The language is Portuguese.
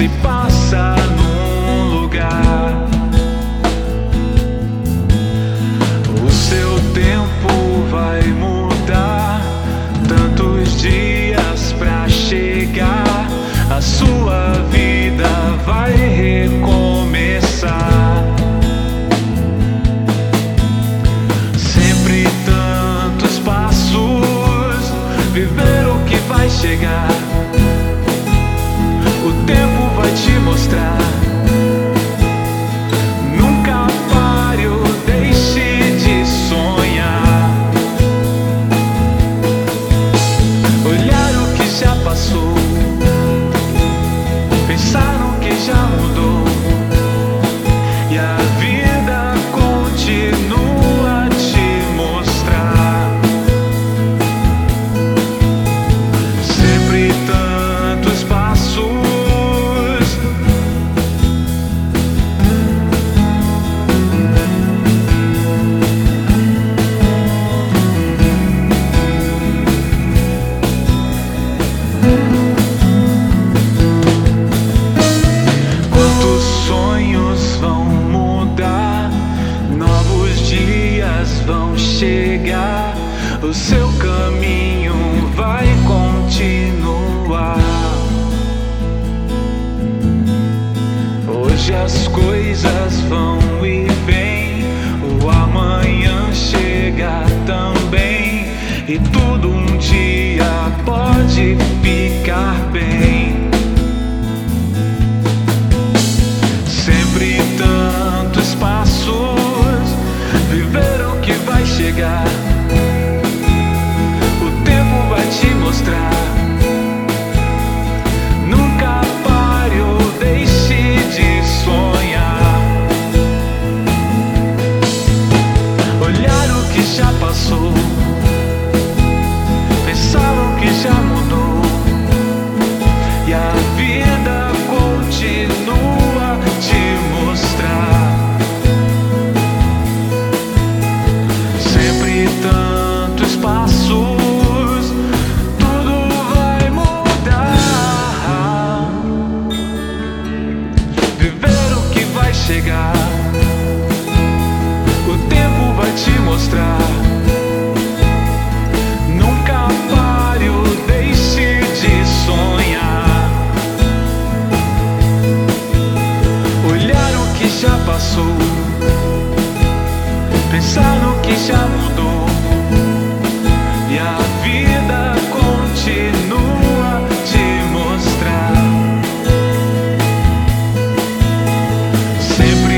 se passa num lugar. O seu tempo vai mudar. Tantos dias pra chegar. A sua vida vai recomeçar. Sempre tantos passos. Viver o que vai chegar. O tempo vai O seu caminho vai continuar. Hoje as coisas vão e vêm. O amanhã chega também. E tudo um dia pode ficar bem. Sempre tantos passos, viver o que vai chegar. Chegar, o tempo vai te mostrar. Nunca pare ou deixe de sonhar. Olhar o que já passou, pensar no que já mudou. Sempre